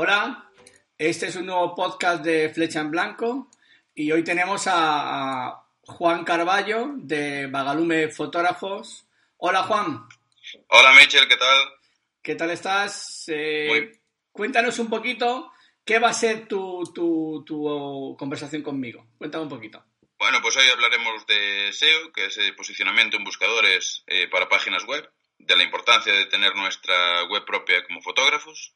Hola, este es un nuevo podcast de Flecha en Blanco y hoy tenemos a, Juan Carballo de Bagalume Fotógrafos. Hola Juan. Hola Michel, ¿qué tal? ¿Qué tal estás? Eh, cuéntanos un poquito qué va a ser tu, tu, conversación conmigo. Cuéntame un poquito. Bueno, pues hoy hablaremos de SEO, que es el posicionamiento en buscadores eh, para páginas web, de la importancia de tener nuestra web propia como fotógrafos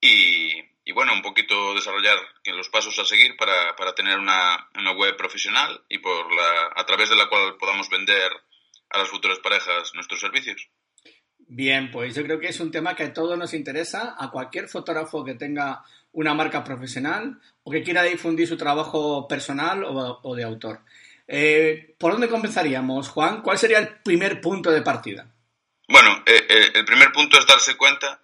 y, bueno, un poquito desarrollar los pasos a seguir para, para tener una, una, web profesional y por la, a través de la cual podamos vender a las futuras parejas nuestros servicios. Bien, pues yo creo que es un tema que a todos nos interesa, a cualquier fotógrafo que tenga una marca profesional o que quiera difundir su trabajo personal o, de autor. Eh, ¿Por dónde comenzaríamos, Juan? ¿Cuál sería el primer punto de partida? Bueno, eh, eh, el primer punto es darse cuenta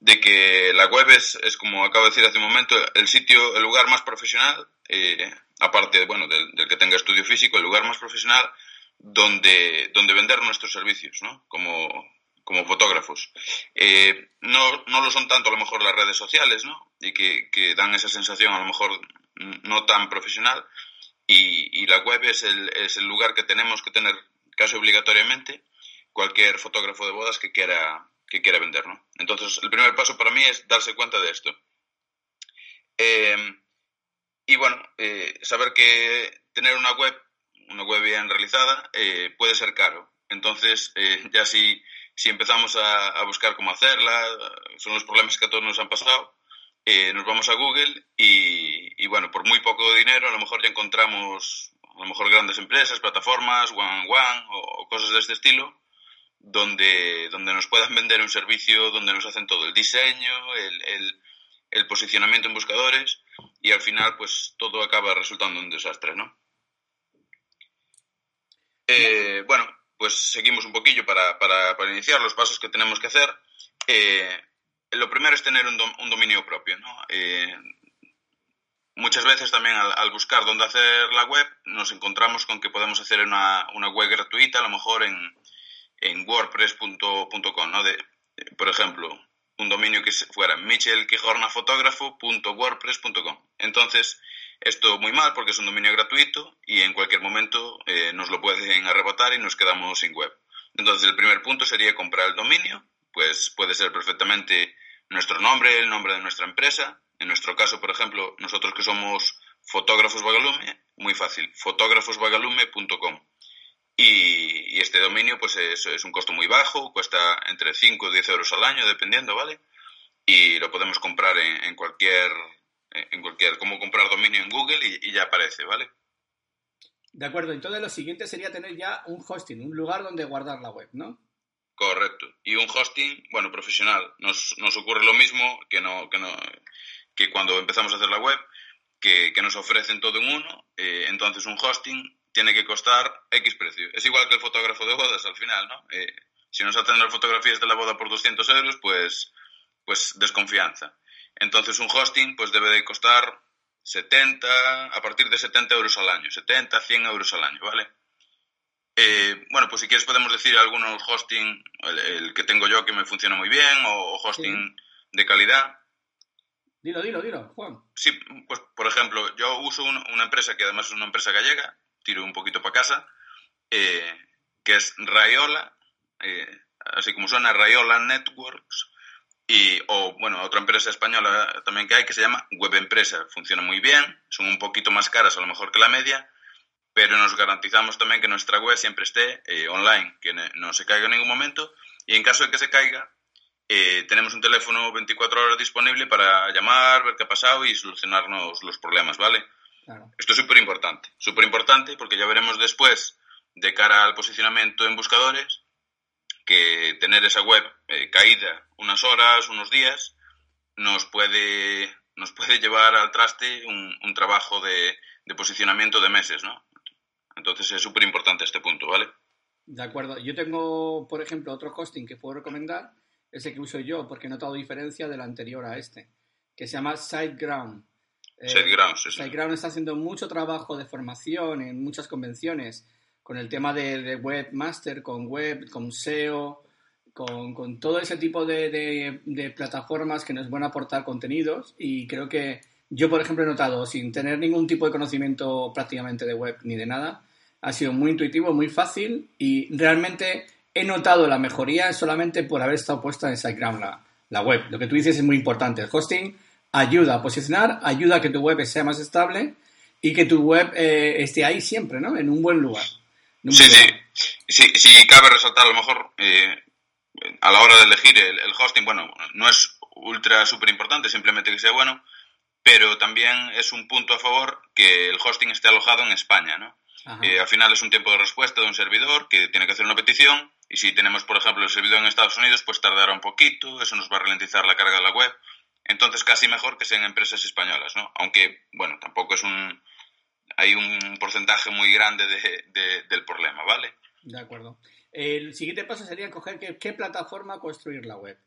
de que la web es, es, como acabo de decir hace un momento, el sitio, el lugar más profesional, eh, aparte bueno, del, que tenga estudio físico, el lugar más profesional donde, donde vender nuestros servicios, ¿no? Como, como fotógrafos. Eh, no, no lo son tanto a lo mejor las redes sociales, ¿no? Y que, que dan esa sensación a lo mejor no tan profesional. Y, y la web es el, es el lugar que tenemos que tener casi obligatoriamente cualquier fotógrafo de bodas que quiera que quiere vender, ¿no? Entonces, el primer paso para mí es darse cuenta de esto. Em, y bueno, eh, saber que tener una web, una web bien realizada, eh, puede ser caro. Entonces, eh, ya si, si empezamos a, buscar cómo hacerla, son los problemas que a todos nos han pasado, nos vamos a Google y, y, bueno, por muy poco dinero a lo mejor ya encontramos a lo mejor grandes empresas, plataformas, one one o cosas de este estilo, donde, donde nos puedan vender un servicio, donde nos hacen todo el diseño, el, el, posicionamiento en buscadores y al final pues todo acaba resultando un desastre, ¿no? Eh, bueno, pues seguimos un poquillo para, para, para, iniciar los pasos que tenemos que hacer. Eh, lo primero es tener un, un dominio propio, ¿no? Eh, muchas veces también al, buscar dónde hacer la web nos encontramos con que podemos hacer una, una web gratuita, a lo mejor en, en wordpress.com, ¿no? Por ejemplo, un dominio que fuera michelquijornafotógrafo.wordpress.com. Entonces, esto muy mal porque es un dominio gratuito y en cualquier momento eh, nos lo pueden arrebatar y nos quedamos sin web. Entonces, el primer punto sería comprar el dominio, pues puede ser perfectamente nuestro nombre, el nombre de nuestra empresa. En nuestro caso, por ejemplo, nosotros que somos fotógrafos Vagalume, muy fácil, fotógrafosvagalume.com. Y, este dominio, pues es, un costo muy bajo, cuesta entre 5 y 10 euros al año, dependiendo, ¿vale? Y lo podemos comprar en, cualquier, en cualquier, como comprar dominio en Google y, ya aparece, ¿vale? De acuerdo, entonces lo siguiente sería tener ya un hosting, un lugar donde guardar la web, ¿no? Correcto. Y un hosting, bueno, profesional. Nos, nos ocurre lo mismo que, no, que, no, que cuando empezamos a hacer la web, que, que nos ofrecen todo en uno. Eh, entonces un hosting tiene que costar X precio. Es igual que el fotógrafo de bodas al final, ¿no? Eh, si nos hacen las fotografías de la boda por 200 euros, pues, pues desconfianza. Entonces un hosting pues debe de costar 70, a partir de 70 euros al año, 70, 100 euros al año, ¿vale? Eh, bueno, pues si quieres podemos decir algunos hosting, el, que tengo yo que me funciona muy bien, o, hosting de calidad. Dilo, dilo, dilo, Juan. Sí, pues por ejemplo, yo uso una empresa que además es una empresa gallega, tiro un poquito para casa, eh, que es Rayola, eh, así como suena Rayola Networks, y, o bueno, otra empresa española también que hay que se llama Web Empresa. Funciona muy bien, son un poquito más caras a lo mejor que la media, pero nos garantizamos también que nuestra web siempre esté eh, online, que no se caiga en ningún momento y en caso de que se caiga, eh, tenemos un teléfono 24 horas disponible para llamar, ver qué ha pasado y solucionarnos los problemas, ¿vale? Esto es súper importante, súper importante porque ya veremos después, de cara al posicionamiento en buscadores, que tener esa web eh, caída unas horas, unos días, nos puede, nos puede llevar al traste un, trabajo de, de, posicionamiento de meses, ¿no? Entonces es súper importante este punto, ¿vale? De acuerdo. Yo tengo, por ejemplo, otro hosting que puedo recomendar, ese que uso yo, porque he notado diferencia del anterior a este, que se llama SiteGround. Eh, SiteGround, sí, SiteGround está haciendo mucho trabajo de formación en muchas convenciones con el tema de, webmaster, con web, con SEO, con, todo ese tipo de, plataformas que nos van a aportar contenidos y creo que yo, por ejemplo, he notado, sin tener ningún tipo de conocimiento prácticamente de web ni de nada, ha sido muy intuitivo, muy fácil y realmente he notado la mejoría solamente por haber estado puesta en SiteGround la, la web. Lo que tú dices es muy importante. El hosting ayuda a posicionar, ayuda a que tu web sea más estable y que tu web eh, esté ahí siempre, ¿no? En un buen lugar. Sí, sí, sí. cabe resaltar a lo mejor eh, a la hora de elegir el, hosting, bueno, no es ultra súper importante, simplemente que sea bueno, pero también es un punto a favor que el hosting esté alojado en España, ¿no? Eh, al final es un tiempo de respuesta de un servidor que tiene que hacer una petición y si tenemos, por ejemplo, el servidor en Estados Unidos, pues tardará un poquito, eso nos va a ralentizar la carga de la web. Entonces casi mejor que sean empresas españolas, ¿no? Aunque, bueno, tampoco es un... Hay un porcentaje muy grande de, del problema, ¿vale? De acuerdo. El siguiente paso sería coger qué, plataforma construir la web.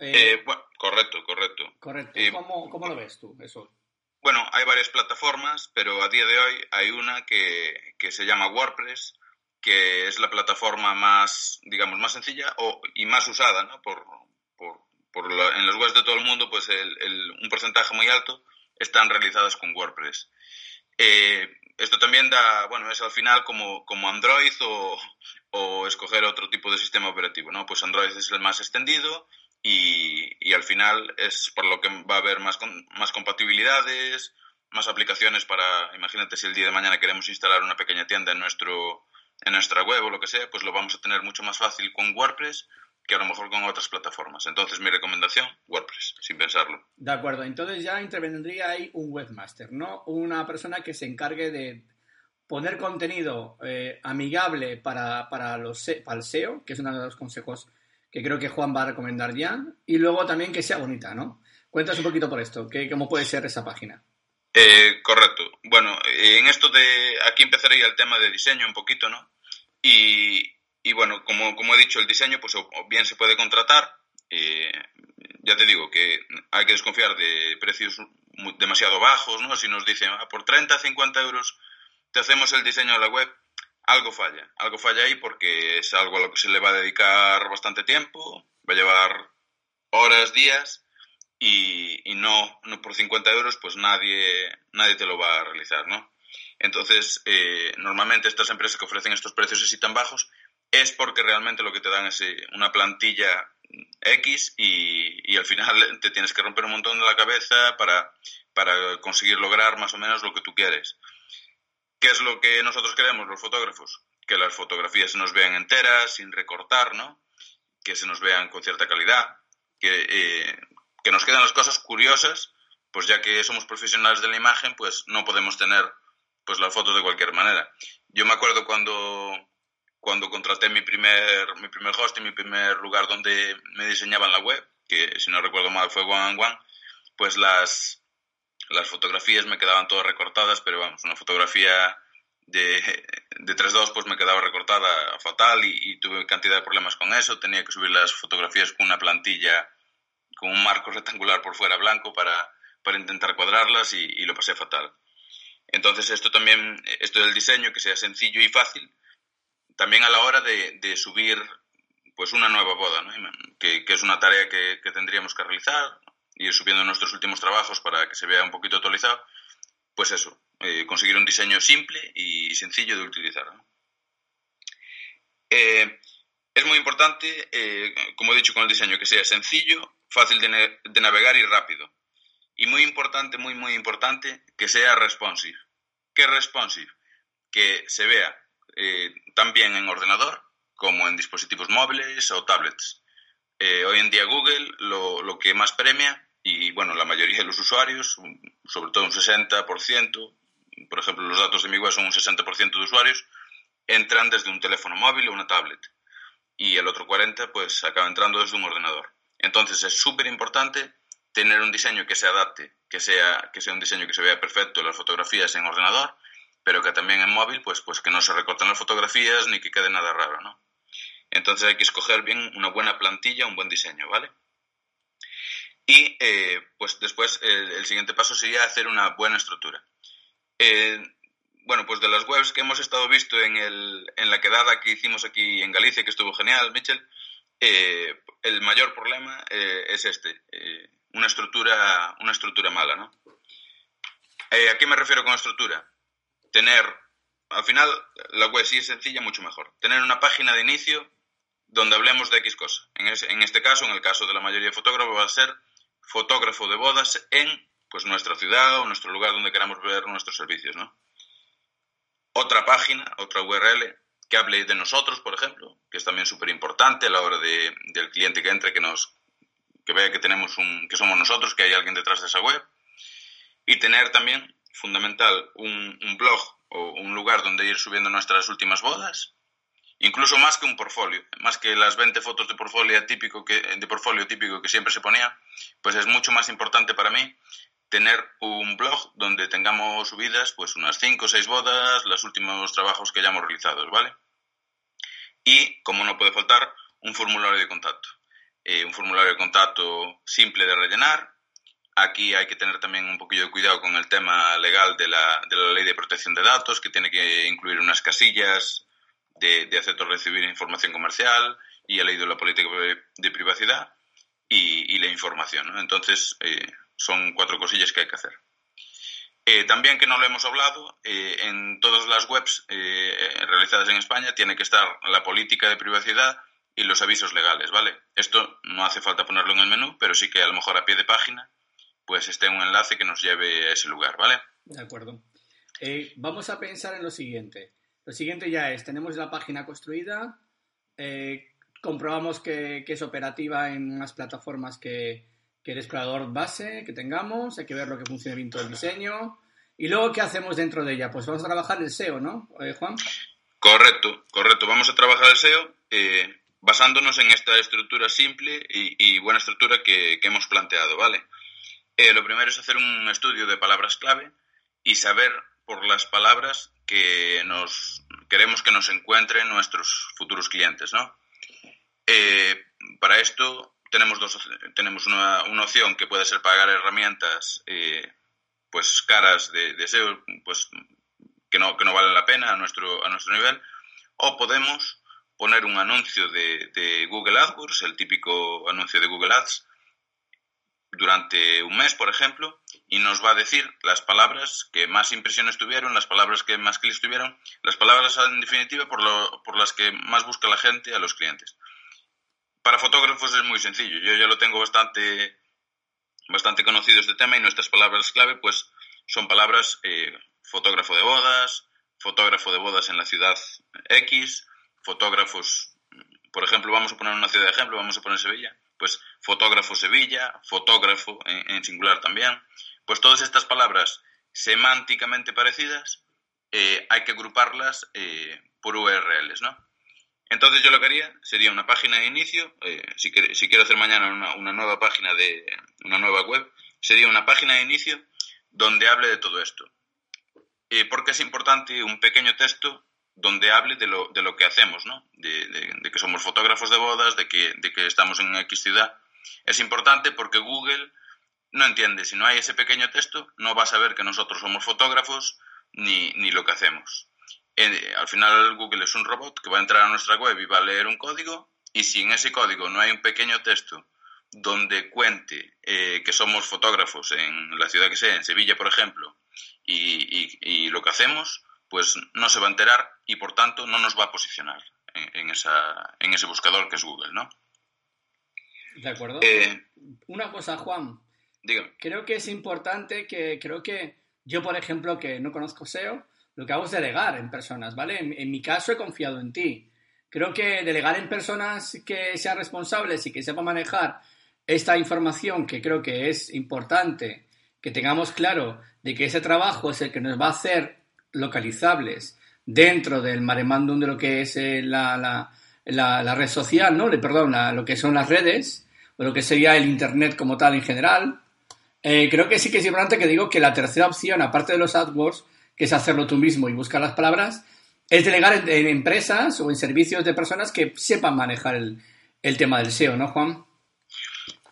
Eh, bueno, correcto, correcto. Correcto. ¿Cómo, ¿Cómo, lo ves tú eso? Bueno, hay varias plataformas, pero a día de hoy hay una que, que se llama WordPress, que es la plataforma más, digamos, más sencilla o, y más usada, ¿no? Por, por, por en los webs de todo el mundo, pues el, un porcentaje muy alto están realizadas con WordPress. Eh, esto también da, bueno, es al final como, como Android o, o, escoger otro tipo de sistema operativo, ¿no? Pues Android es el más extendido y, al final es por lo que va a haber más, más compatibilidades, más aplicaciones para, imagínate si el día de mañana queremos instalar una pequeña tienda en, nuestro, en nuestra web o lo que sea, pues lo vamos a tener mucho más fácil con WordPress que a lo mejor con otras plataformas. Entonces, mi recomendación, WordPress, sin pensarlo. De acuerdo, entonces ya intervendría ahí un webmaster, ¿no? Una persona que se encargue de poner contenido eh, amigable para, para, los, para el SEO, que es uno de los consejos que creo que Juan va a recomendar ya, y luego también que sea bonita, ¿no? Cuéntanos un poquito por esto, que, ¿cómo puede ser esa página? Eh, correcto. Bueno, en esto de, aquí empezaría el tema de diseño un poquito, ¿no? Y, y bueno, como, como he dicho, el diseño, pues bien se puede contratar. Eh, ya te digo que hay que desconfiar de precios demasiado bajos, ¿no? Si nos dicen, ah, por 30, 50 euros te hacemos el diseño de la web, algo falla. Algo falla ahí porque es algo a lo que se le va a dedicar bastante tiempo, va a llevar horas, días, y, y no, no por 50 euros, pues nadie, nadie te lo va a realizar, ¿no? Entonces, eh, normalmente estas empresas que ofrecen estos precios así tan bajos es porque realmente lo que te dan es eh, una plantilla X y, y, al final te tienes que romper un montón de la cabeza para, para conseguir lograr más o menos lo que tú quieres. ¿Qué es lo que nosotros queremos los fotógrafos? Que las fotografías se nos vean enteras, sin recortar, ¿no? Que se nos vean con cierta calidad, que, eh, que nos queden las cosas curiosas, pues ya que somos profesionales de la imagen, pues no podemos tener pues las fotos de cualquier manera. Yo me acuerdo cuando, cuando contraté mi primer, mi primer hosting, mi primer lugar donde me diseñaban la web, que si no recuerdo mal fue One One, pues las, las fotografías me quedaban todas recortadas, pero vamos, una fotografía de, de 3.2 pues me quedaba recortada fatal y, tuve cantidad de problemas con eso. Tenía que subir las fotografías con una plantilla, con un marco rectangular por fuera blanco para, para intentar cuadrarlas y, y, lo pasé fatal. Entonces esto también, esto del diseño, que sea sencillo y fácil, también a la hora de, subir pues una nueva boda, que, es una tarea que, que tendríamos que realizar, ir subiendo nuestros últimos trabajos para que se vea un poquito actualizado, pues eso, eh, conseguir un diseño simple y sencillo de utilizar. Eh, es muy importante, eh, como he dicho con el diseño, que sea sencillo fácil de, navegar y rápido. Y muy importante, muy, muy importante, que sea responsive. ¿Qué responsive? Que se vea eh, también en ordenador como en dispositivos móviles o tablets. Eh, hoy en día Google lo, lo, que más premia, y bueno, la mayoría de los usuarios, sobre todo un 60%, por ejemplo, los datos de mi web son un 60% de usuarios, entran desde un teléfono móvil o una tablet. Y el otro 40% pues acaba entrando desde un ordenador. Entonces es súper importante tener un diseño que se adapte, que sea, que sea un diseño que se vea perfecto las fotografías en ordenador, pero que también en móvil, pues, pues que no se recorten las fotografías ni que quede nada raro, ¿no? Entonces hay que escoger bien una buena plantilla, un buen diseño, ¿vale? Y eh, pues después el, siguiente paso sería hacer una buena estructura. Eh, bueno, pues de las webs que hemos estado visto en, el, en la quedada que hicimos aquí en Galicia, que estuvo genial, Mitchell, eh, el mayor problema es este, una, estructura, una estructura mala, ¿no? ¿A qué me refiero con estructura? Tener, al final, la web sí es sencilla, mucho mejor. Tener una página de inicio donde hablemos de X cosa. En, en, este caso, en el caso de la mayoría de fotógrafos, va a ser fotógrafo de bodas en pues, nuestra ciudad o nuestro lugar donde queramos ver nuestros servicios. ¿no? Otra página, otra URL que hable de nosotros, por ejemplo, que es también súper importante a la hora de, del cliente que entre, que, nos, que vea que, tenemos un, que somos nosotros, que hay alguien detrás de esa web. Y tener también, fundamental, un, blog o un lugar donde ir subiendo nuestras últimas bodas incluso más que un portfolio, más que las 20 fotos de portfolio típico que, de portfolio típico que siempre se ponía, pues es mucho más importante para mí tener un blog donde tengamos subidas pues unas 5 o 6 bodas, los últimos trabajos que hayamos realizado, ¿vale? Y, como no puede faltar, un formulario de contacto. Eh, un formulario de contacto simple de rellenar. Aquí hay que tener también un poquillo de cuidado con el tema legal de la, de la ley de protección de datos, que tiene que incluir unas casillas de, de acepto recibir información comercial y ha leído la política de, privacidad y, la información. Entonces, eh, son cuatro cosillas que hay que hacer. Eh, también que no lo hemos hablado, eh, en todas las webs realizadas en España tiene que estar la política de privacidad y los avisos legales, ¿vale? Esto no hace falta ponerlo en el menú, pero sí que a lo mejor a pie de página pues esté un enlace que nos lleve a ese lugar, ¿vale? De acuerdo. vamos a pensar en lo siguiente. Lo siguiente ya es, tenemos la página construida, eh, comprobamos que, es operativa en las plataformas que, el explorador base que tengamos, hay que ver lo que funcione bien todo el diseño. Y luego, ¿qué hacemos dentro de ella? Pues vamos a trabajar el SEO, ¿no, eh, Juan? Correcto, correcto. Vamos a trabajar el SEO eh, basándonos en esta estructura simple y, buena estructura que, que, hemos planteado, ¿vale? Lo primero es hacer un estudio de palabras clave y saber por las palabras que nos queremos que nos encuentren nuestros futuros clientes, ¿no? Eh, para esto tenemos dos tenemos una, una, opción que puede ser pagar herramientas eh, pues caras de, SEO pues que no, que no valen la pena a nuestro, a nuestro nivel o podemos poner un anuncio de, de Google AdWords, el típico anuncio de Google Ads, durante un mes, por ejemplo, y nos va a decir las palabras que más impresiones tuvieron, las palabras que más clics tuvieron, las palabras en definitiva por, las que más busca la gente a los clientes. Para fotógrafos es muy sencillo, yo ya lo tengo bastante, bastante conocido este tema y nuestras palabras clave pues son palabras eh, fotógrafo de bodas, fotógrafo de bodas en la ciudad X, fotógrafos, por ejemplo, vamos a poner una ciudad de ejemplo, vamos a poner Sevilla, pues fotógrafo Sevilla, fotógrafo en, singular también, pues todas estas palabras semánticamente parecidas eh, hay que agruparlas eh, por URLs, ¿no? Entonces yo lo que haría sería una página de inicio, eh, si, si, quiero hacer mañana una, una, nueva página de una nueva web, sería una página de inicio donde hable de todo esto. porque es importante un pequeño texto donde hable de lo, de lo que hacemos, ¿no? De, que somos fotógrafos de bodas, de que, estamos en X ciudad. Es importante porque Google no entiende, si no hay ese pequeño texto, no va a saber que nosotros somos fotógrafos ni, ni lo que hacemos. Eh, al final Google es un robot que va a entrar a nuestra web y va a leer un código y si en ese código no hay un pequeño texto donde cuente eh, que somos fotógrafos en la ciudad que sea, en Sevilla, por ejemplo, y, y lo que hacemos, pues no se va a enterar y por tanto no nos va a posicionar en, esa, en ese buscador que es Google, ¿no? De acuerdo. Eh, Una cosa, Juan. dígame. Creo que es importante que, creo que yo, por ejemplo, que no conozco SEO, lo que hago es delegar en personas, ¿vale? En, en mi caso he confiado en ti. Creo que delegar en personas que sean responsables y que sepan manejar esta información, que creo que es importante, que tengamos claro de que ese trabajo es el que nos va a hacer localizables dentro del maremándum de lo que es eh, la, la- la- la red social, ¿no? Perdón, lo que son las redes, o lo que sería el Internet como tal en general. Eh, creo que sí que es importante que digo que la tercera opción, aparte de los AdWords, que es hacerlo tú mismo y buscar las palabras, es delegar en, en empresas o en servicios de personas que sepan manejar el, el tema del SEO, ¿no, Juan?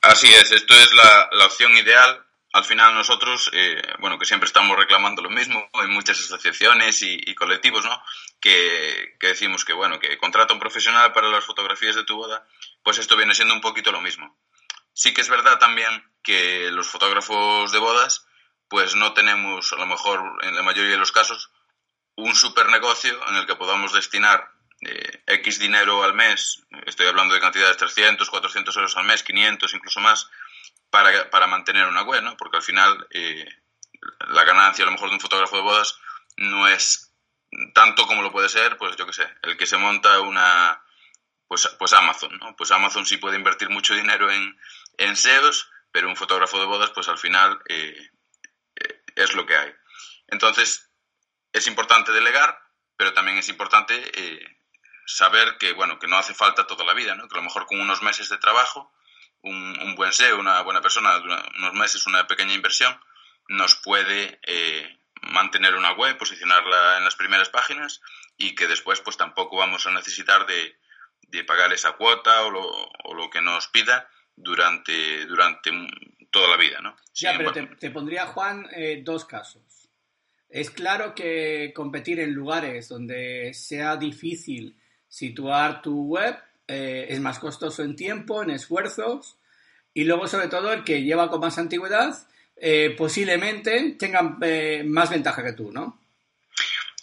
Así es, esto es la, la opción ideal. Al final nosotros, eh, bueno, que siempre estamos reclamando lo mismo, hay muchas asociaciones y, y colectivos, ¿no? Que, que decimos que, bueno, que contrata un profesional para las fotografías de tu boda, pues esto viene siendo un poquito lo mismo. Sí que es verdad también que los fotógrafos de bodas, pues no tenemos, a lo mejor en la mayoría de los casos, un super negocio en el que podamos destinar eh, X dinero al mes, estoy hablando de cantidades 300, 400 euros al mes, 500, incluso más, para, para mantener una web, ¿no? Porque al final eh, la ganancia a lo mejor de un fotógrafo de bodas no es tanto como lo puede ser, pues yo qué sé, el que se monta una, pues, pues Amazon, ¿no? Pues Amazon sí puede invertir mucho dinero en, en SEOs, pero un fotógrafo de bodas, pues al final eh, eh, es lo que hay. Entonces, es importante delegar, pero también es importante saber que, bueno, que no hace falta toda la vida, ¿no? Que a lo mejor con unos meses de trabajo, un, un buen SEO, una buena persona, unos meses, una pequeña inversión, nos puede eh, mantener una web, posicionarla en las primeras páginas y que después pues tampoco vamos a necesitar de, de pagar esa cuota o lo, o lo, que nos pida durante, durante toda la vida, ¿no? Ya, pero te, pondría, Juan, eh, dos casos. Es claro que competir en lugares donde sea difícil situar tu web eh, es más costoso en tiempo, en esfuerzos y luego sobre todo el que lleva con más antigüedad eh, posiblemente tenga eh, más ventaja que tú, ¿no?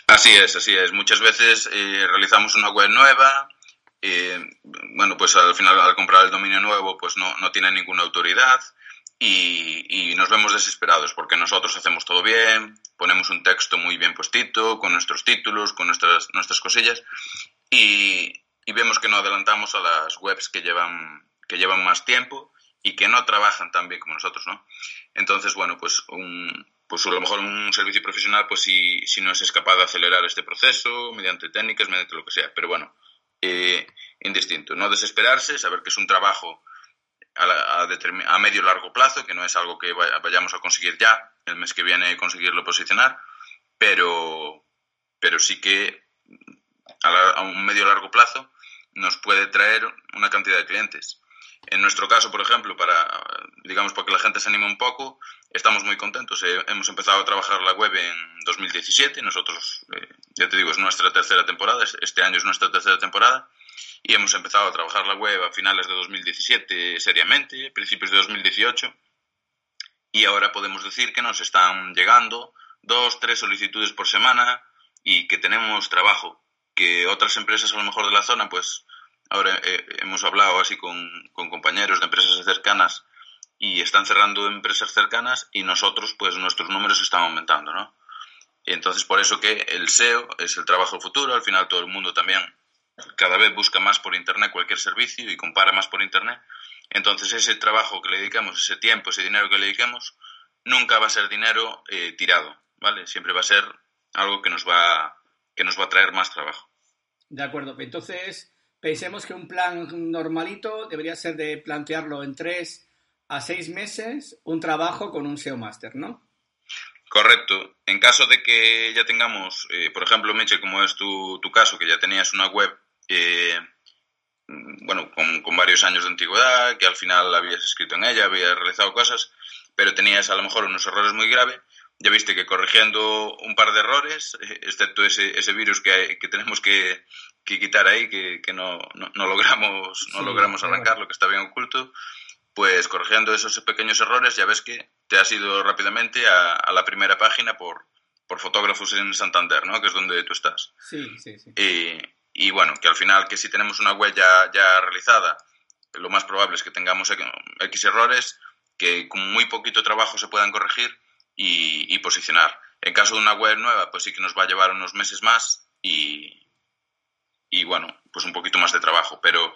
Así es, así es. Muchas veces eh, realizamos una web nueva, bueno, pues al final al comprar el dominio nuevo pues no, no tiene ninguna autoridad y, y, nos vemos desesperados porque nosotros hacemos todo bien, ponemos un texto muy bien postito, con nuestros títulos, con nuestras, nuestras cosillas y, y vemos que no adelantamos a las webs que llevan, que llevan más tiempo y que no trabajan tan bien como nosotros, ¿no? Entonces, bueno, pues un, pues a lo mejor un servicio profesional, pues si, si no es capaz de acelerar este proceso mediante técnicas, mediante lo que sea. Pero bueno, eh, indistinto. No desesperarse, saber que es un trabajo a, a, a medio largo plazo, que no es algo que vayamos a conseguir ya, el mes que viene conseguirlo posicionar, pero, pero sí que a, la, a un medio largo plazo nos puede traer una cantidad de clientes. En nuestro caso, por ejemplo, para, digamos, para que la gente se anime un poco, estamos muy contentos. Eh, hemos empezado a trabajar la web en 2017. Nosotros, eh, ya te digo, es nuestra tercera temporada. Este año es nuestra tercera temporada. Y hemos empezado a trabajar la web a finales de 2017 seriamente, principios de 2018. Y ahora podemos decir que nos están llegando dos, tres solicitudes por semana y que tenemos trabajo. Que otras empresas a lo mejor de la zona, pues Ahora eh, hemos hablado así con, con, compañeros de empresas cercanas y están cerrando empresas cercanas y nosotros, pues nuestros números están aumentando, ¿no? Y entonces por eso que el SEO es el trabajo futuro, al final todo el mundo también cada vez busca más por Internet cualquier servicio y compara más por Internet. Entonces ese trabajo que le dedicamos, ese tiempo, ese dinero que le dediquemos, nunca va a ser dinero eh, tirado, ¿vale? Siempre va a ser algo que nos va, que nos va a traer más trabajo. De acuerdo, entonces pensemos que un plan normalito debería ser de plantearlo en tres a seis meses, un trabajo con un SEO Master, ¿no? Correcto. En caso de que ya tengamos, eh, por ejemplo, Meche, como es tu, tu, caso, que ya tenías una web, eh, bueno, con, con, varios años de antigüedad, que al final habías escrito en ella, habías realizado cosas, pero tenías a lo mejor unos errores muy graves, ya viste que corrigiendo un par de errores, excepto ese, ese virus que, hay, que tenemos que, que, quitar ahí, que, que no, no, no, logramos, no sí, logramos arrancar, lo que está bien oculto, pues corrigiendo esos pequeños errores ya ves que te has ido rápidamente a, a la primera página por, por fotógrafos en Santander, ¿no? Que es donde tú estás. Sí, sí, sí. Y, y bueno, que al final que si tenemos una web ya, ya realizada lo más probable es que tengamos X errores que con muy poquito trabajo se puedan corregir y, posicionar. En caso de una web nueva, pues sí que nos va a llevar unos meses más y, y bueno, pues un poquito más de trabajo. Pero,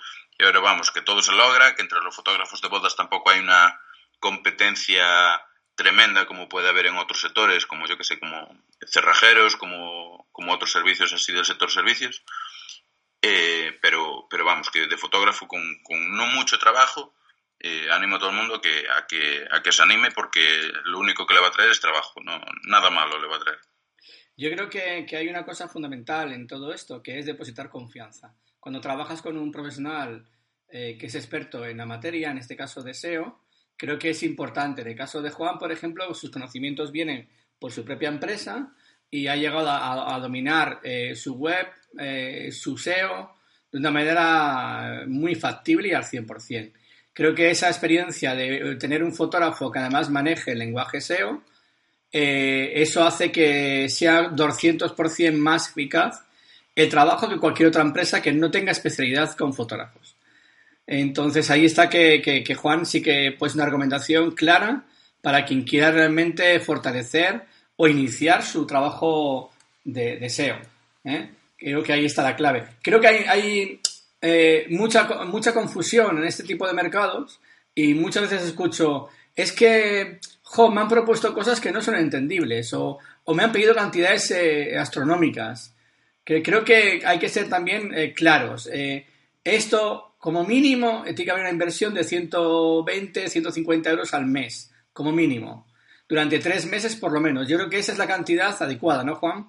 vamos, que todo se logra, que entre los fotógrafos de bodas tampoco hay una competencia tremenda como puede haber en otros sectores, como yo que sé, como cerrajeros, como, como otros servicios así del sector servicios. Eh, pero, pero vamos, que de fotógrafo con, con no mucho trabajo, eh, animo a todo el mundo a, que, se anime porque lo único que le va a traer es trabajo, nada malo le va a traer. Yo creo que, hay una cosa fundamental en todo esto, que es depositar confianza. Cuando trabajas con un profesional eh, que es experto en la materia, en este caso de SEO, creo que es importante. En el caso de Juan, por ejemplo, sus conocimientos vienen por su propia empresa y ha llegado a, dominar eh, su web, su SEO, de una manera muy factible y al 100%. Creo que esa experiencia de tener un fotógrafo que además maneje el lenguaje SEO, eh, eso hace que sea 200% más eficaz el trabajo que cualquier otra empresa que no tenga especialidad con fotógrafos. Entonces ahí está que, Juan sí que pues una recomendación clara para quien quiera realmente fortalecer o iniciar su trabajo de, SEO. ¿eh? Creo que ahí está la clave. Creo que hay, eh, mucha, mucha confusión en este tipo de mercados y muchas veces escucho, es que me han propuesto cosas que no son entendibles o, me han pedido cantidades eh, astronómicas. Que creo que hay que ser también claros. esto como mínimo, tiene que haber una inversión de 120, 150 euros al mes, como mínimo, durante tres meses por lo menos. Yo creo que esa es la cantidad adecuada, ¿no, Juan?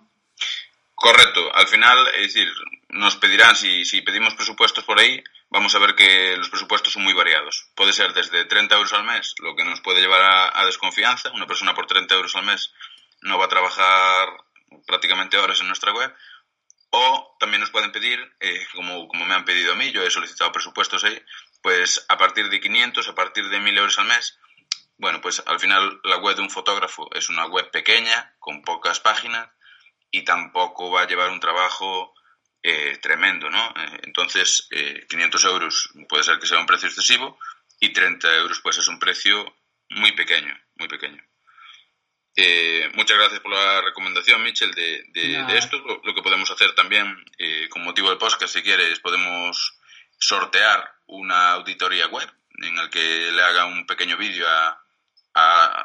Correcto. Al final, es decir, nos pedirán, si, si pedimos presupuestos por ahí, vamos a ver que los presupuestos son muy variados. Puede ser desde 30 euros al mes, lo que nos puede llevar a, desconfianza. Una persona por 30 euros al mes no va a trabajar prácticamente horas en nuestra web, o también nos pueden pedir, eh, como, como me han pedido a mí, yo he solicitado presupuestos ahí, pues a partir de 500, a partir de 1000 euros al mes. Bueno, pues al final la web de un fotógrafo es una web pequeña, con pocas páginas, y tampoco va a llevar un trabajo eh, tremendo, ¿no? Eh, entonces, 500 euros puede ser que sea un precio excesivo y 30 euros pues es un precio muy pequeño, muy pequeño. Eh, muchas gracias por la recomendación, Michel, de, de, esto. Lo, que podemos hacer también, eh, con motivo del podcast, si quieres, podemos sortear una auditoría web en el que le haga un pequeño vídeo a,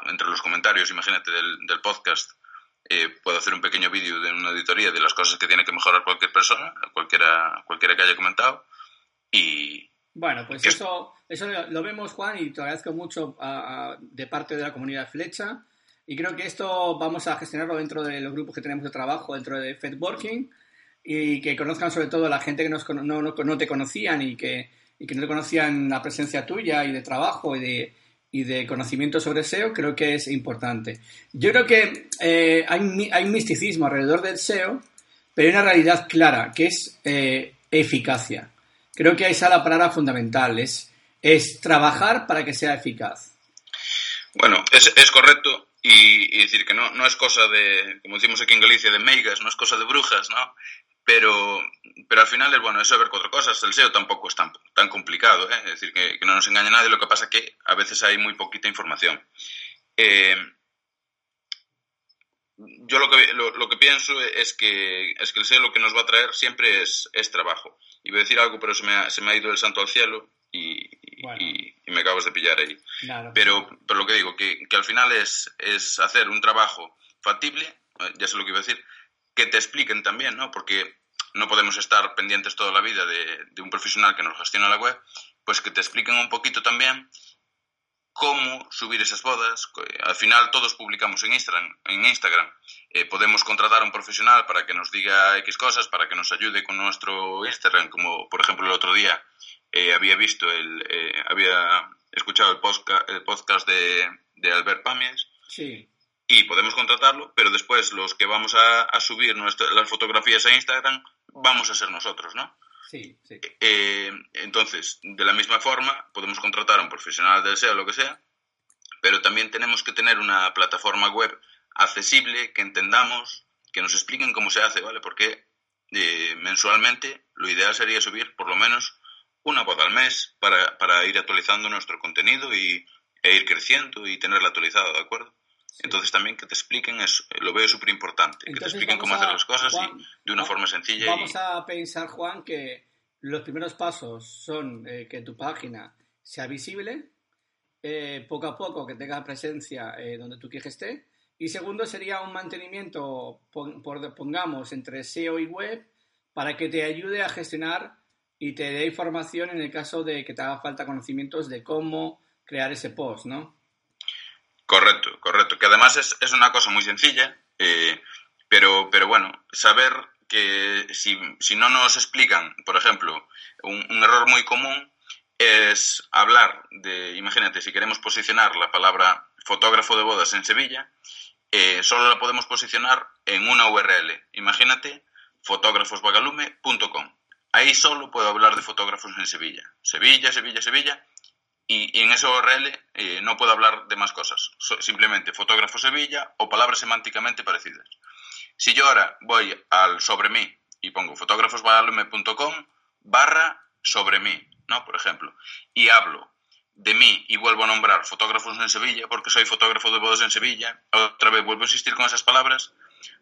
entre los comentarios, imagínate, del, del podcast. Eh, puedo hacer un pequeño vídeo de una auditoría de las cosas que tiene que mejorar cualquier persona, cualquiera, cualquiera que haya comentado. Y, bueno, pues eso, eso lo vemos, Juan, y te agradezco mucho de parte de la comunidad Flecha. Y creo que esto vamos a gestionarlo dentro de los grupos que tenemos de trabajo, dentro de FedWorking, y que conozcan sobre todo a la gente que nos, no, no, te conocían y que, y que no te conocían la presencia tuya y de trabajo y de, y de conocimiento sobre SEO, creo que es importante. Yo creo que eh, hay, hay misticismo alrededor del SEO, pero hay una realidad clara, que es eh, eficacia. Creo que ahí está la palabra fundamental, es, es trabajar para que sea eficaz. Bueno, es, es correcto y, decir que no, no es cosa de, como decimos aquí en Galicia, de meigas, no es cosa de brujas, ¿no? Pero, pero al final es bueno es saber cuatro cosas. El SEO tampoco es tan, tan complicado, ¿eh? es decir, que, no nos engañe nadie. Lo que pasa es que a veces hay muy poquita información. Eh, yo lo que, lo, que pienso es que, es que el SEO lo que nos va a traer siempre es, es trabajo. Y voy a decir algo, pero se me, ha, se me ha ido el santo al cielo y, y, me acabas de pillar ahí. Pero, pero lo que digo, que, que al final es, es, hacer un trabajo factible, ya sé lo que iba a decir, que te expliquen también, ¿no? Porque no podemos estar pendientes toda la vida de, un profesional que nos gestiona la web, pues que te expliquen un poquito también cómo subir esas bodas. Al final todos publicamos en Instagram. En Instagram. Eh, podemos contratar a un profesional para que nos diga X cosas, para que nos ayude con nuestro Instagram, como por ejemplo el otro día eh, había visto, el, eh, había escuchado el podcast, de Albert Pamies. Sí. Y podemos contratarlo, pero después los que vamos a, subir las fotografías a Instagram vamos a ser nosotros, ¿no? Sí, sí. Eh, entonces, de la misma forma, podemos contratar a un profesional del SEO lo que sea, pero también tenemos que tener una plataforma web accesible, que entendamos, que nos expliquen cómo se hace, ¿vale? Porque mensualmente lo ideal sería subir por lo menos una boda al mes para, para ir actualizando nuestro contenido y, e ir creciendo y tenerla actualizada, ¿de acuerdo? Entonces también que te expliquen, eso, lo veo súper importante, que te expliquen cómo hacer las cosas y de una forma sencilla. Vamos a pensar, Juan, que los primeros pasos son eh, que tu página sea visible, eh, poco a poco que tenga presencia eh, donde tú quieres que esté, y segundo sería un mantenimiento, por, pongamos, entre SEO y web, para que te ayude a gestionar y te dé información en el caso de que te haga falta conocimientos de cómo crear ese post, ¿no? Correcto, correcto. Que además es, es una cosa muy sencilla, eh, pero, pero bueno, saber que si, si, no nos explican, por ejemplo, un, error muy común es hablar de, imagínate, si queremos posicionar la palabra fotógrafo de bodas en Sevilla, eh, solo la podemos posicionar en una URL. Imagínate fotógrafosbagalume.com. Ahí solo puedo hablar de fotógrafos en Sevilla. Sevilla, Sevilla, Sevilla y, en ese URL eh, no puedo hablar de más cosas, simplemente fotógrafo Sevilla o palabras semánticamente parecidas. Si yo ahora voy al sobre mí y pongo fotógrafosvalume.com barra sobre mí, ¿no? Por ejemplo, y hablo de mí y vuelvo a nombrar fotógrafos en Sevilla porque soy fotógrafo de bodas en Sevilla, otra vez vuelvo a insistir con esas palabras,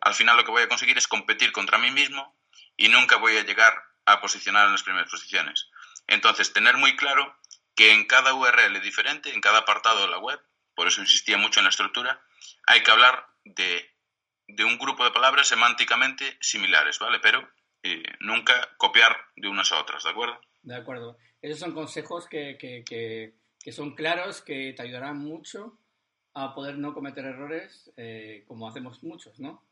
al final lo que voy a conseguir es competir contra mí mismo y nunca voy a llegar a posicionar en las primeras posiciones. Entonces, tener muy claro que en cada URL diferente, en cada apartado de la web, por eso insistía mucho en la estructura, hay que hablar de, un grupo de palabras semánticamente similares, ¿vale? Pero eh, nunca copiar de unas a otras, ¿de acuerdo? De acuerdo. Esos son consejos que, que, son claros, que te ayudarán mucho a poder no cometer errores eh, como hacemos muchos, ¿no?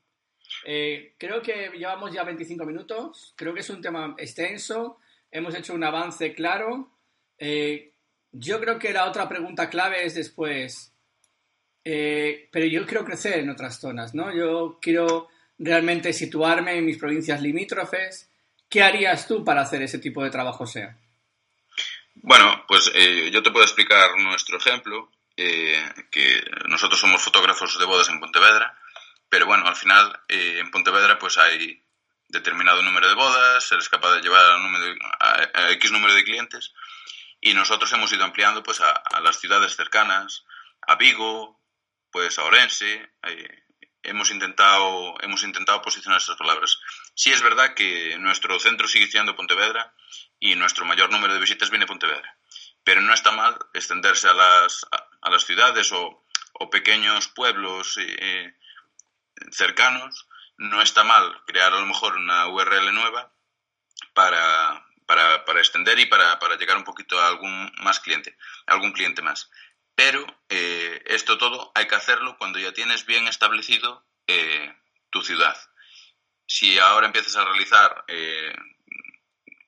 Eh, creo que llevamos ya 25 minutos, creo que es un tema extenso, hemos hecho un avance claro. Eh, yo creo que la otra pregunta clave es después, eh, pero yo quiero crecer en otras zonas, ¿no? Yo quiero realmente situarme en mis provincias limítrofes. ¿Qué harías tú para hacer ese tipo de trabajo SEA? Bueno, pues eh, yo te puedo explicar nuestro ejemplo, que nosotros somos fotógrafos de bodas en Pontevedra, pero bueno, al final en Pontevedra pues hay determinado número de bodas, se es capaz de llevar a, X número de clientes y nosotros hemos ido ampliando pues a, las ciudades cercanas, a Vigo, pues a Orense, eh, hemos intentado hemos intentado posicionar estas palabras. Sí es verdad que nuestro centro sigue siendo Pontevedra y nuestro mayor número de visitas viene a Pontevedra, pero no está mal extenderse a las, a, las ciudades o, o, pequeños pueblos eh, cercanos no está mal crear a lo mejor una URL nueva para, para, extender y para, llegar un poquito a algún más cliente, algún cliente más. Pero eh, esto todo hay que hacerlo cuando ya tienes bien establecido eh, tu ciudad. Si ahora empiezas a realizar eh,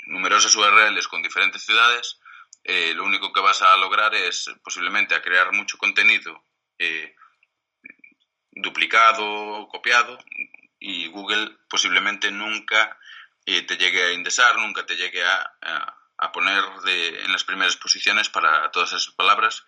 numerosas URLs con diferentes ciudades, lo único que vas a lograr es posiblemente a crear mucho contenido duplicado, copiado, y Google posiblemente nunca eh, te llegue a indexar, nunca te llegue a, a, poner de, en las primeras posiciones para todas esas palabras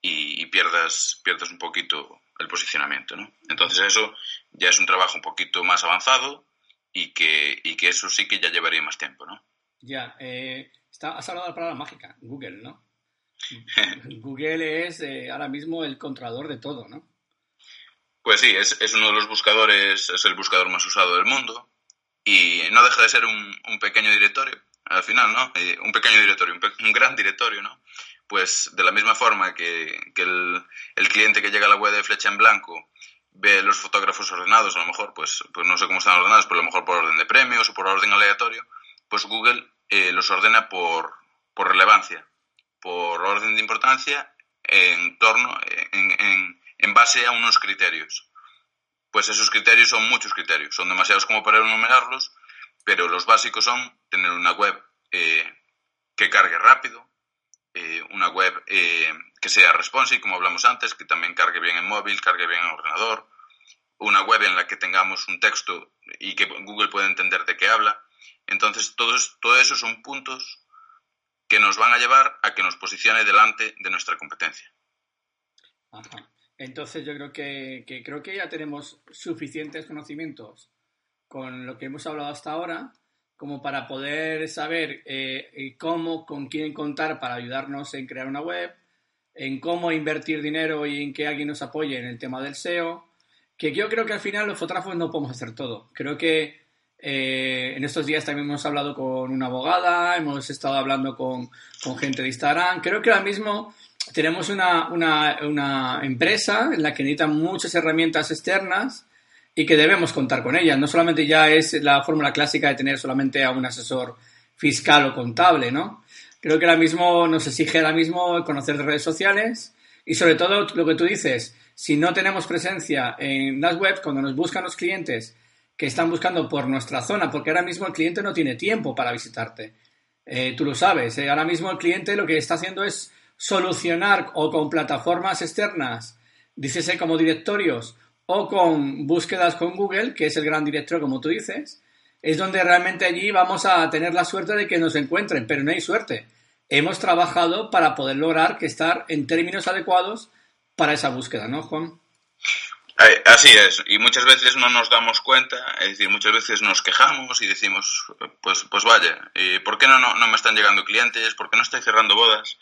y, pierdas, pierdas un poquito el posicionamiento. ¿no? Entonces eso ya es un trabajo un poquito más avanzado y que, y que eso sí que ya llevaría más tiempo. ¿no? Ya, eh, está, has hablado de la palabra mágica, Google, ¿no? Google es eh, ahora mismo el controlador de todo, ¿no? Pues sí, es, es, uno de los buscadores, es el buscador más usado del mundo y no deja de ser un, un pequeño directorio, al final, ¿no? Eh, un pequeño directorio, un, gran directorio, ¿no? Pues de la misma forma que, que el, el, cliente que llega a la web de flecha en blanco ve los fotógrafos ordenados, a lo mejor, pues, pues no sé cómo están ordenados, pero a lo mejor por orden de premios o por orden aleatorio, pues Google eh, los ordena por, por relevancia, por orden de importancia en torno, en, en en base a unos criterios. Pues esos criterios son muchos criterios, son demasiados como para enumerarlos, pero los básicos son tener una web eh, que cargue rápido, eh, una web eh, que sea responsive, como hablamos antes, que también cargue bien en móvil, cargue bien en ordenador, una web en la que tengamos un texto y que Google pueda entender de qué habla. Entonces, todos, todo eso son puntos que nos van a llevar a que nos posicione delante de nuestra competencia. Entonces yo creo que, creo que ya tenemos suficientes conocimientos con lo que hemos hablado hasta ahora como para poder saber eh, cómo, con quién contar para ayudarnos en crear una web, en cómo invertir dinero y en que alguien nos apoye en el tema del SEO, que yo creo que al final los fotógrafos no podemos hacer todo. Creo que eh, en estos días también hemos hablado con una abogada, hemos estado hablando con, con gente de Instagram. Creo que ahora mismo tenemos una, una, empresa en la que necesitan muchas herramientas externas y que debemos contar con ellas. No solamente ya es la fórmula clásica de tener solamente a un asesor fiscal o contable, ¿no? Creo que ahora mismo nos exige ahora mismo conocer redes sociales y sobre todo lo que tú dices, si no tenemos presencia en las webs, cuando nos buscan los clientes que están buscando por nuestra zona, porque ahora mismo el cliente no tiene tiempo para visitarte. Eh, tú lo sabes, eh, ahora mismo el cliente lo que está haciendo es solucionar o con plataformas externas, dícese como directorios, o con búsquedas con Google, que es el gran directorio como tú dices, es donde realmente allí vamos a tener la suerte de que nos encuentren, pero no hay suerte. Hemos trabajado para poder lograr que estar en términos adecuados para esa búsqueda, ¿no, Juan? Eh, así es, y muchas veces no nos damos cuenta, es decir, muchas veces nos quejamos y decimos, pues, pues vaya, ¿por qué no, no, no me están llegando clientes? ¿Por qué no estoy cerrando bodas?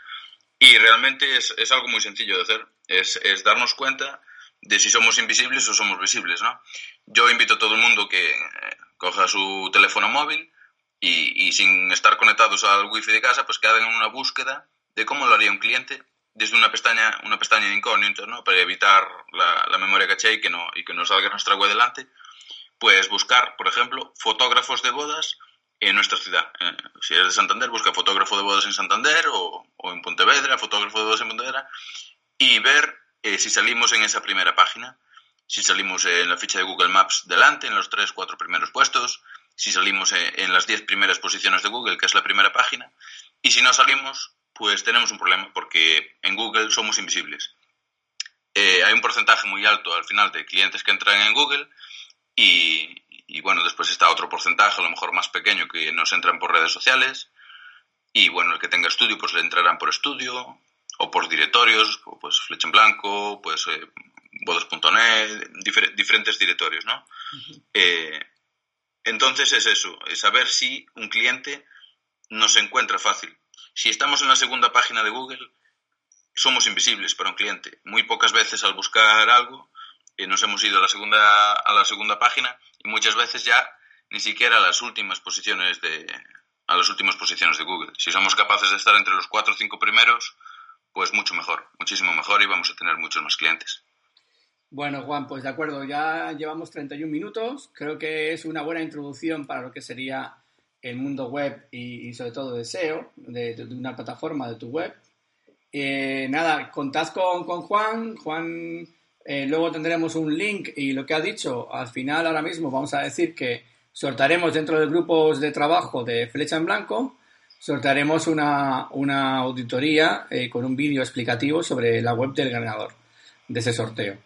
Y realmente es, es algo muy sencillo de hacer, es, es, darnos cuenta de si somos invisibles o somos visibles, ¿no? Yo invito a todo el mundo que eh, coja su teléfono móvil y, y sin estar conectados al wifi de casa, pues que hagan una búsqueda de cómo lo haría un cliente desde una pestaña, una pestaña de incógnito, ¿no? Para evitar la, memoria caché y que, no, y que no salga nuestra web delante, pues buscar, por ejemplo, fotógrafos de bodas en nuestra ciudad. Eh, si eres de Santander, busca fotógrafo de bodas en Santander o, o, en Pontevedra, fotógrafo de bodas en Pontevedra, y ver eh, si salimos en esa primera página, si salimos en la ficha de Google Maps delante, en los tres, cuatro primeros puestos, si salimos en, en las diez primeras posiciones de Google, que es la primera página, y si no salimos, pues tenemos un problema porque en Google somos invisibles. Eh, hay un porcentaje muy alto al final de clientes que entran en Google y, y, bueno, después está otro porcentaje, a lo mejor más pequeño, que nos entran por redes sociales y bueno, el que tenga estudio pues le entrarán por estudio o por directorios, pues Flecha en Blanco, pues eh, difer diferentes directorios, ¿no? Uh -huh. eh, entonces es eso, es saber si un cliente nos encuentra fácil si estamos en la segunda página de Google, somos invisibles para un cliente. Muy pocas veces al buscar algo nos hemos ido a la segunda a la segunda página y muchas veces ya ni siquiera a las últimas posiciones de a las últimas posiciones de Google. Si somos capaces de estar entre los cuatro o cinco primeros, pues mucho mejor, muchísimo mejor y vamos a tener muchos más clientes. Bueno, Juan, pues de acuerdo, ya llevamos 31 minutos. Creo que es una buena introducción para lo que sería el mundo web y, sobre todo de SEO, de, una plataforma de tu web. Eh, nada, contad con, con, Juan. Juan, eh, luego tendremos un link y lo que ha dicho, al final ahora mismo vamos a decir que sortaremos dentro de grupos de trabajo de Flecha en Blanco, sortaremos una, una auditoría eh, con un vídeo explicativo sobre la web del ganador de ese sorteo.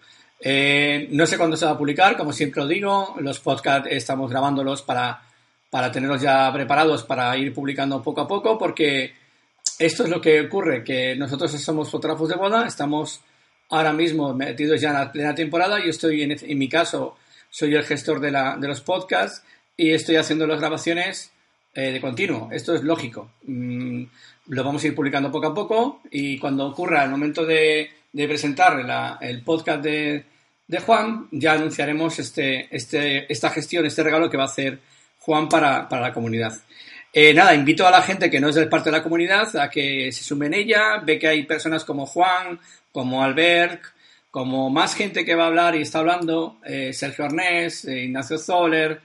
Eh, no sé cuándo se va a publicar, como siempre lo digo, los podcasts estamos grabándolos para para tenerlos ya preparados para ir publicando poco a poco, porque esto es lo que ocurre, que nosotros somos fotógrafos de boda, estamos ahora mismo metidos ya en la plena temporada, yo estoy, en, mi caso, soy el gestor de, la, de, los podcasts y estoy haciendo las grabaciones eh, de continuo, esto es lógico. Mm, lo vamos a ir publicando poco a poco y cuando ocurra el momento de, presentar la, el podcast de, Juan, ya anunciaremos este, este, esta gestión, este regalo que va a hacer Juan para la comunidad. Eh, nada, invito a la gente que no es parte de la comunidad a que se sumen ella. Ve que hay personas como Juan, como Albert, como más gente que va a hablar y está hablando, eh, Sergio Arnés, eh, Ignacio Zoller,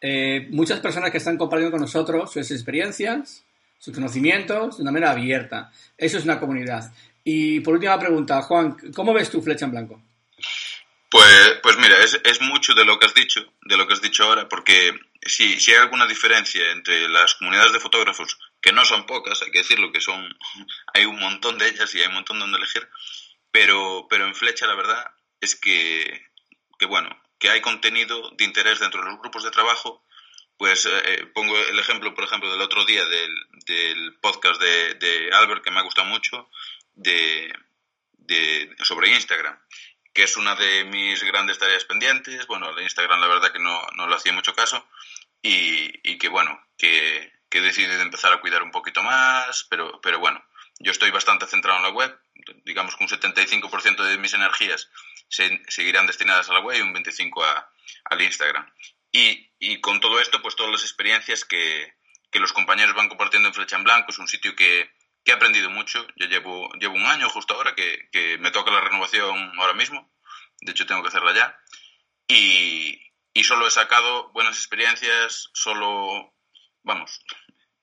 eh, muchas personas que están compartiendo con nosotros sus experiencias, sus conocimientos de una manera abierta. Eso es una comunidad. Y por última pregunta, Juan, ¿cómo ves tu flecha en blanco? Pues, pues mira, es, es mucho de lo que has dicho, de lo que has dicho ahora, porque si, si hay alguna diferencia entre las comunidades de fotógrafos, que no son pocas, hay que decirlo, que son, hay un montón de ellas y hay un montón donde elegir, pero, pero en Flecha la verdad es que, que, bueno, que hay contenido de interés dentro de los grupos de trabajo, pues eh, pongo el ejemplo, por ejemplo, del otro día del, del podcast de, de Albert, que me ha gustado mucho, de, de, sobre Instagram que es una de mis grandes tareas pendientes. Bueno, el Instagram la verdad que no, no le hacía mucho caso, y, que bueno, que, que he decidido empezar a cuidar un poquito más, pero, pero bueno, yo estoy bastante centrado en la web, digamos que un 75% de mis energías se, seguirán destinadas a la web y un 25% a, al Instagram. Y, y, con todo esto, pues todas las experiencias que, que, los compañeros van compartiendo en Flecha en Blanco, es un sitio que, que he aprendido mucho. Yo llevo, llevo un año justo ahora que, que, me toca la renovación ahora mismo. De hecho, tengo que hacerla ya. Y, y solo he sacado buenas experiencias, solo, vamos,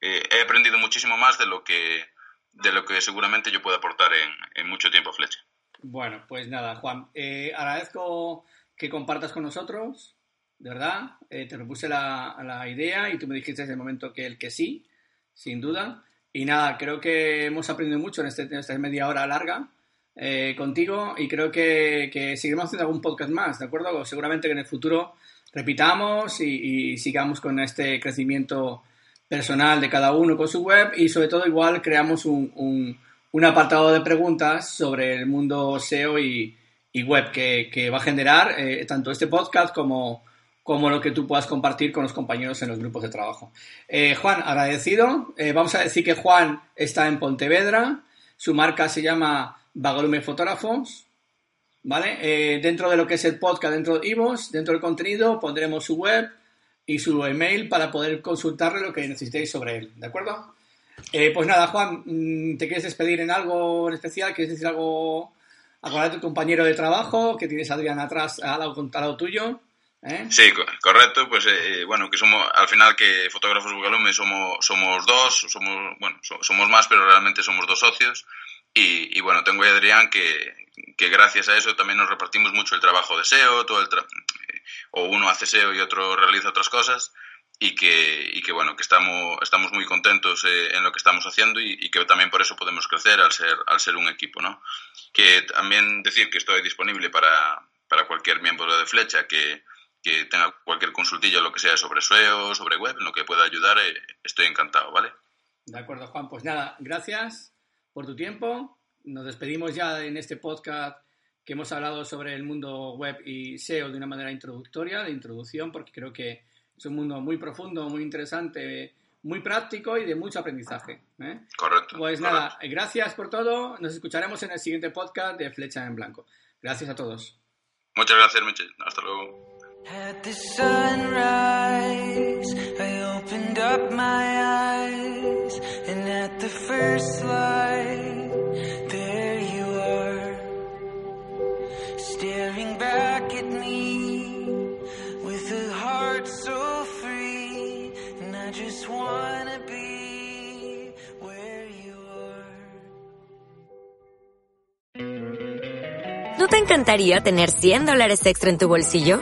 eh, he aprendido muchísimo más de lo que, de lo que seguramente yo puedo aportar en, mucho tiempo Flecha. Bueno, pues nada, Juan, eh, agradezco que compartas con nosotros, de verdad, eh, te propuse la, la, idea y tú me dijiste en ese momento que el que sí, sin duda. Y nada, creo que hemos aprendido mucho en, este, esta media hora larga eh, contigo y creo que, que, seguiremos haciendo algún podcast más, ¿de acuerdo? Seguramente que en el futuro repitamos y, sigamos con este crecimiento personal de cada uno con su web y sobre todo igual creamos un, un, apartado de preguntas sobre el mundo SEO y, web que, que, va a generar eh, tanto este podcast como, como lo que tú puedas compartir con los compañeros en los grupos de trabajo. Eh, Juan, agradecido. Eh, vamos a decir que Juan está en Pontevedra. Su marca se llama Vagalume Fotógrafos. ¿Vale? Eh, dentro de lo que es el podcast, dentro de Ivos, dentro del contenido, pondremos su web, y su email para poder consultarle lo que necesitéis sobre él, ¿de acuerdo? Pues nada, Juan, mm, ¿te quieres despedir en algo en especial? ¿Quieres decir algo a tu compañero de trabajo que tienes a Adrián atrás al lado, al tuyo? ¿Eh? Sí, correcto. Pues eh, bueno, que somos al final que fotógrafos Bugalume somos somos dos, somos bueno somos más, pero realmente somos dos socios. Y, y bueno, tengo a Adrián que, que gracias a eso también nos repartimos mucho el trabajo de SEO, todo el tra o uno hace SEO y otro realiza otras cosas y que, y que bueno, que estamos, estamos muy contentos eh, en lo que estamos haciendo y, y, que también por eso podemos crecer al ser, al ser un equipo, ¿no? Que también decir que estoy disponible para, para cualquier miembro de Flecha que, que tenga cualquier consultilla lo que sea sobre SEO, sobre web, en lo que pueda ayudar, eh, estoy encantado, ¿vale? De acuerdo, Juan. Pues nada, gracias por tu tiempo. Nos despedimos ya en este podcast que hemos hablado sobre el mundo web y SEO de una manera introductoria, de introducción, porque creo que es un mundo muy profundo, muy interesante, muy práctico y de mucho aprendizaje. ¿eh? Correcto. Pues nada, gracias por todo. Nos escucharemos en el siguiente podcast de Flecha en Blanco. Gracias a todos. Muchas gracias, Michel. Hasta luego. At the sunrise, I opened up my eyes, and at the first light, there you are, staring back at me with a heart so free, and I just wanna be where you are. ¿No te encantaría tener 100 dólares extra en tu bolsillo?